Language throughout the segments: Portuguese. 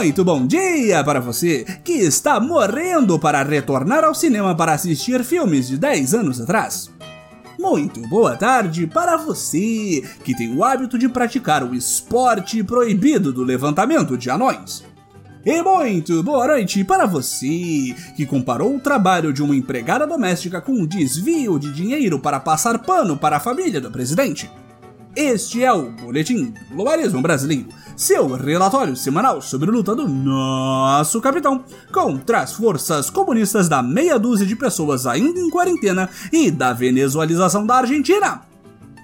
Muito bom dia para você que está morrendo para retornar ao cinema para assistir filmes de 10 anos atrás. Muito boa tarde para você que tem o hábito de praticar o esporte proibido do levantamento de anões. E muito boa noite para você que comparou o trabalho de uma empregada doméstica com um desvio de dinheiro para passar pano para a família do presidente. Este é o Boletim Globalismo Brasileiro, seu relatório semanal sobre a luta do nosso capitão contra as forças comunistas da meia dúzia de pessoas ainda em quarentena e da venezualização da Argentina.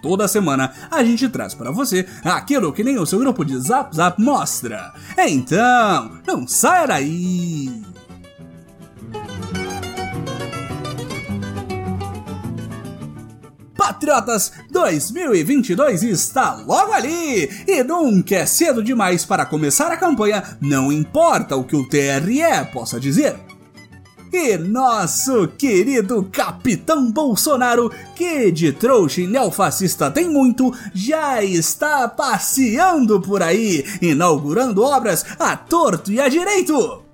Toda semana a gente traz para você aquilo que nem o seu grupo de Zap Zap mostra. Então, não saia daí! Patriotas 2022 está logo ali! E nunca é cedo demais para começar a campanha, não importa o que o TRE possa dizer. E nosso querido Capitão Bolsonaro, que de trouxa e neofascista tem muito, já está passeando por aí, inaugurando obras a torto e a direito.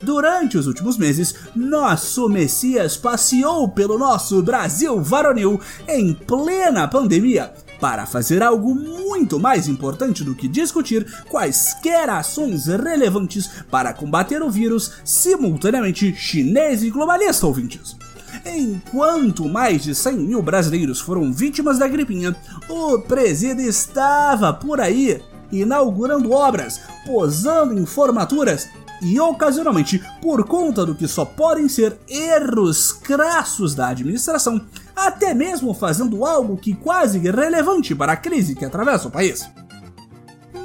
Durante os últimos meses, nosso Messias passeou pelo nosso Brasil varonil em plena pandemia para fazer algo muito mais importante do que discutir quaisquer ações relevantes para combater o vírus simultaneamente chinês e globalista, ouvintes. Enquanto mais de 100 mil brasileiros foram vítimas da gripinha, o presídio estava por aí inaugurando obras, posando em formaturas e ocasionalmente, por conta do que só podem ser erros crassos da administração, até mesmo fazendo algo que quase relevante para a crise que atravessa o país.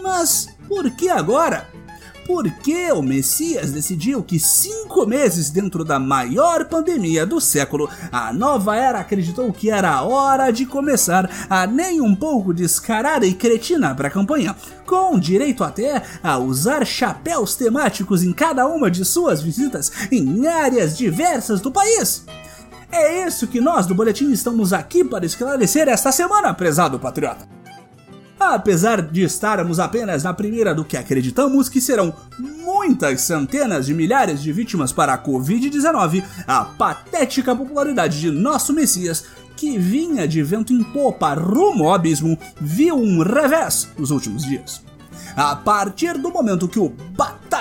Mas por que agora? Por que o Messias decidiu que cinco meses dentro da maior pandemia do século, a nova era acreditou que era hora de começar a nem um pouco descarada e cretina para a campanha, com direito até a usar chapéus temáticos em cada uma de suas visitas em áreas diversas do país? É isso que nós do Boletim estamos aqui para esclarecer esta semana, prezado patriota. Apesar de estarmos apenas na primeira do que acreditamos que serão muitas centenas de milhares de vítimas para a Covid-19, a patética popularidade de nosso Messias, que vinha de vento em popa rumo ao abismo, viu um revés nos últimos dias. A partir do momento que o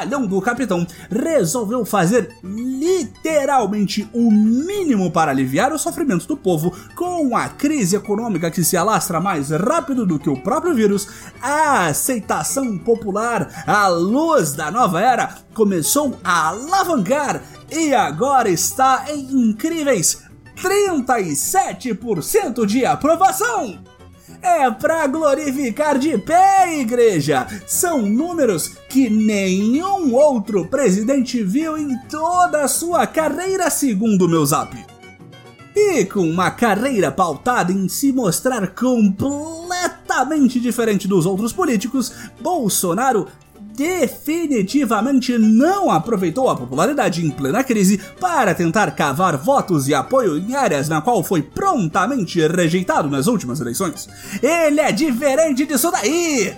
batalhão do capitão resolveu fazer literalmente o mínimo para aliviar o sofrimento do povo com a crise econômica que se alastra mais rápido do que o próprio vírus, a aceitação popular à luz da nova era começou a alavancar e agora está em incríveis 37% de aprovação! É para glorificar de pé, igreja. São números que nenhum outro presidente viu em toda a sua carreira, segundo meu zap. E com uma carreira pautada em se mostrar completamente diferente dos outros políticos, Bolsonaro definitivamente não aproveitou a popularidade em plena crise para tentar cavar votos e apoio em áreas na qual foi prontamente rejeitado nas últimas eleições. Ele é diferente disso daí!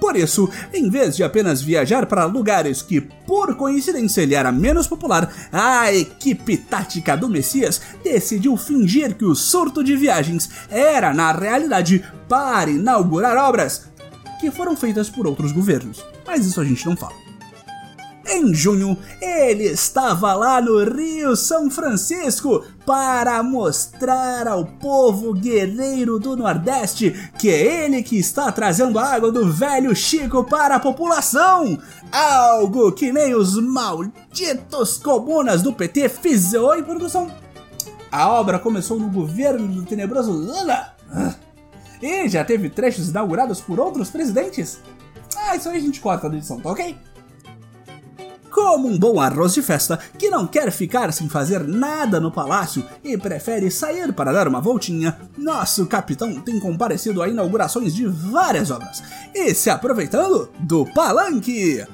Por isso, em vez de apenas viajar para lugares que, por coincidência, ele era menos popular, a equipe tática do Messias decidiu fingir que o surto de viagens era, na realidade, para inaugurar obras que foram feitas por outros governos mas isso a gente não fala. Em junho, ele estava lá no Rio São Francisco para mostrar ao povo guerreiro do Nordeste que é ele que está trazendo a água do velho Chico para a população. Algo que nem os malditos comunas do PT fizeram em produção. A obra começou no governo do tenebroso Lula. E já teve trechos inaugurados por outros presidentes. Ah, isso aí a gente corta da edição, tá ok? Como um bom arroz de festa que não quer ficar sem fazer nada no palácio e prefere sair para dar uma voltinha, nosso capitão tem comparecido a inaugurações de várias obras e se aproveitando do palanque.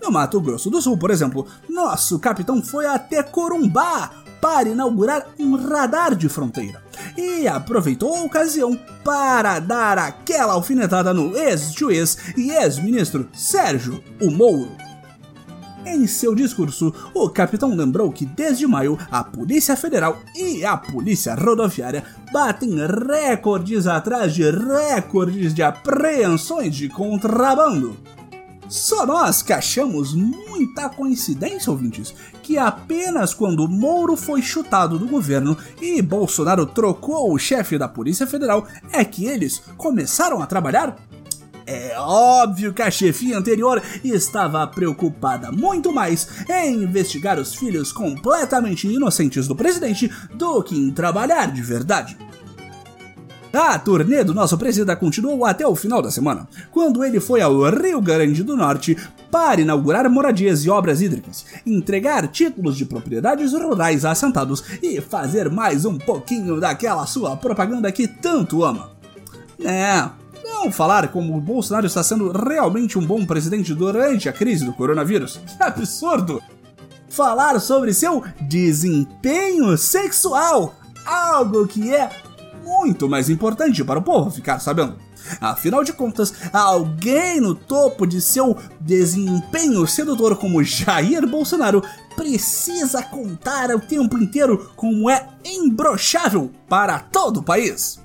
No Mato Grosso do Sul, por exemplo, nosso capitão foi até Corumbá para inaugurar um radar de fronteira. E aproveitou a ocasião para dar aquela alfinetada no ex-juiz e ex-ministro Sérgio o Mouro. Em seu discurso, o capitão lembrou que desde maio a Polícia Federal e a Polícia Rodoviária batem recordes atrás de recordes de apreensões de contrabando. Só nós que achamos muita coincidência, ouvintes, que apenas quando Mouro foi chutado do governo e Bolsonaro trocou o chefe da Polícia Federal é que eles começaram a trabalhar é óbvio que a chefia anterior estava preocupada muito mais em investigar os filhos completamente inocentes do presidente do que em trabalhar de verdade. A turnê do nosso presidente continuou até o final da semana, quando ele foi ao Rio Grande do Norte para inaugurar moradias e obras hídricas, entregar títulos de propriedades rurais a assentados e fazer mais um pouquinho daquela sua propaganda que tanto ama. É, não falar como o Bolsonaro está sendo realmente um bom presidente durante a crise do coronavírus. Que absurdo! Falar sobre seu desempenho sexual, algo que é muito mais importante para o povo ficar sabendo. Afinal de contas, alguém no topo de seu desempenho sedutor como Jair Bolsonaro precisa contar o tempo inteiro como é imbrochável para todo o país.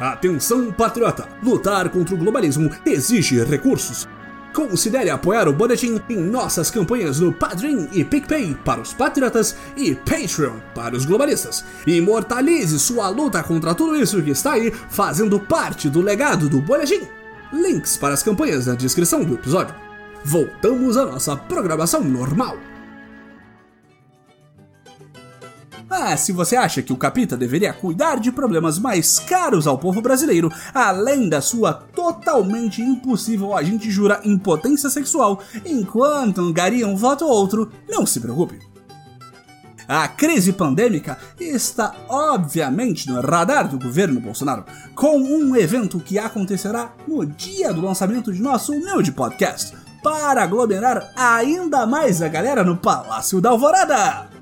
Atenção, patriota! Lutar contra o globalismo exige recursos. Considere apoiar o Boletim em nossas campanhas no Padrim e PicPay para os patriotas e Patreon para os globalistas. Imortalize sua luta contra tudo isso que está aí fazendo parte do legado do Boletim. Links para as campanhas na descrição do episódio. Voltamos à nossa programação normal. Mas se você acha que o Capita deveria cuidar de problemas mais caros ao povo brasileiro, além da sua totalmente impossível a gente jura impotência sexual, enquanto angaria um voto ou outro, não se preocupe. A crise pandêmica está obviamente no radar do governo Bolsonaro, com um evento que acontecerá no dia do lançamento de nosso humilde podcast, para aglomerar ainda mais a galera no Palácio da Alvorada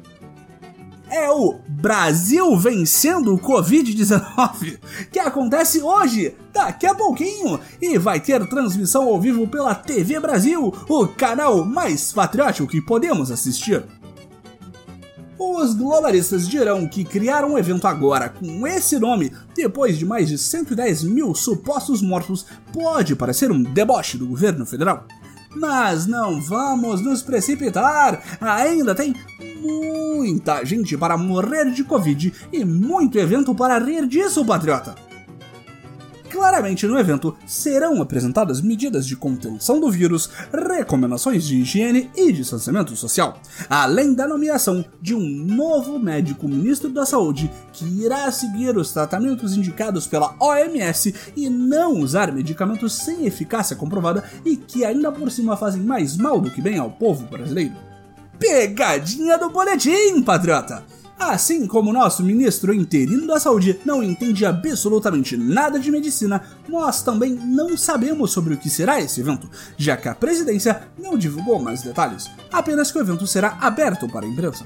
é o Brasil vencendo o Covid-19, que acontece hoje, daqui a pouquinho, e vai ter transmissão ao vivo pela TV Brasil, o canal mais patriótico que podemos assistir. Os globalistas dirão que criar um evento agora com esse nome, depois de mais de 110 mil supostos mortos, pode parecer um deboche do governo federal. Mas não vamos nos precipitar, ainda tem muita gente para morrer de Covid e muito evento para rir disso, patriota. Claramente no evento serão apresentadas medidas de contenção do vírus, recomendações de higiene e distanciamento social, além da nomeação de um novo médico ministro da Saúde que irá seguir os tratamentos indicados pela OMS e não usar medicamentos sem eficácia comprovada e que ainda por cima fazem mais mal do que bem ao povo brasileiro. Pegadinha do boletim, patriota! Assim como nosso ministro interino da saúde não entende absolutamente nada de medicina, nós também não sabemos sobre o que será esse evento, já que a presidência não divulgou mais detalhes, apenas que o evento será aberto para a imprensa.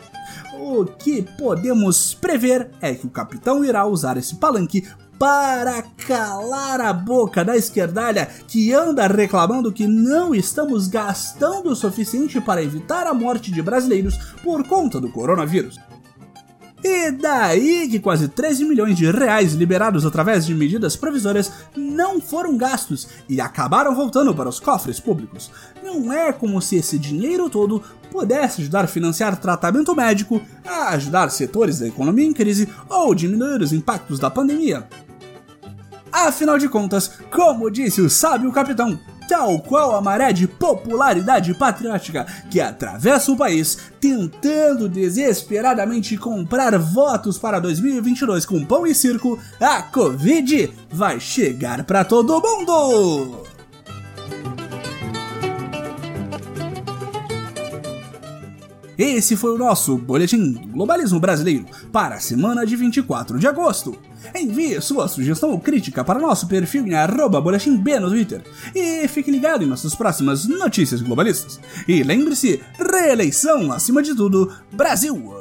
O que podemos prever é que o capitão irá usar esse palanque para calar a boca da esquerdalha que anda reclamando que não estamos gastando o suficiente para evitar a morte de brasileiros por conta do coronavírus. E daí que quase 13 milhões de reais liberados através de medidas provisórias não foram gastos e acabaram voltando para os cofres públicos. Não é como se esse dinheiro todo pudesse ajudar a financiar tratamento médico, a ajudar setores da economia em crise ou diminuir os impactos da pandemia. Afinal de contas, como disse o sábio capitão, tal qual a maré de popularidade patriótica que atravessa o país, tentando desesperadamente comprar votos para 2022 com pão e circo, a Covid vai chegar para todo mundo! Esse foi o nosso Boletim do Globalismo Brasileiro para a semana de 24 de agosto. Envie sua sugestão ou crítica para nosso perfil em arroba boletimb no Twitter. E fique ligado em nossas próximas notícias globalistas. E lembre-se, reeleição acima de tudo, Brasil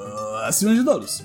acima de todos.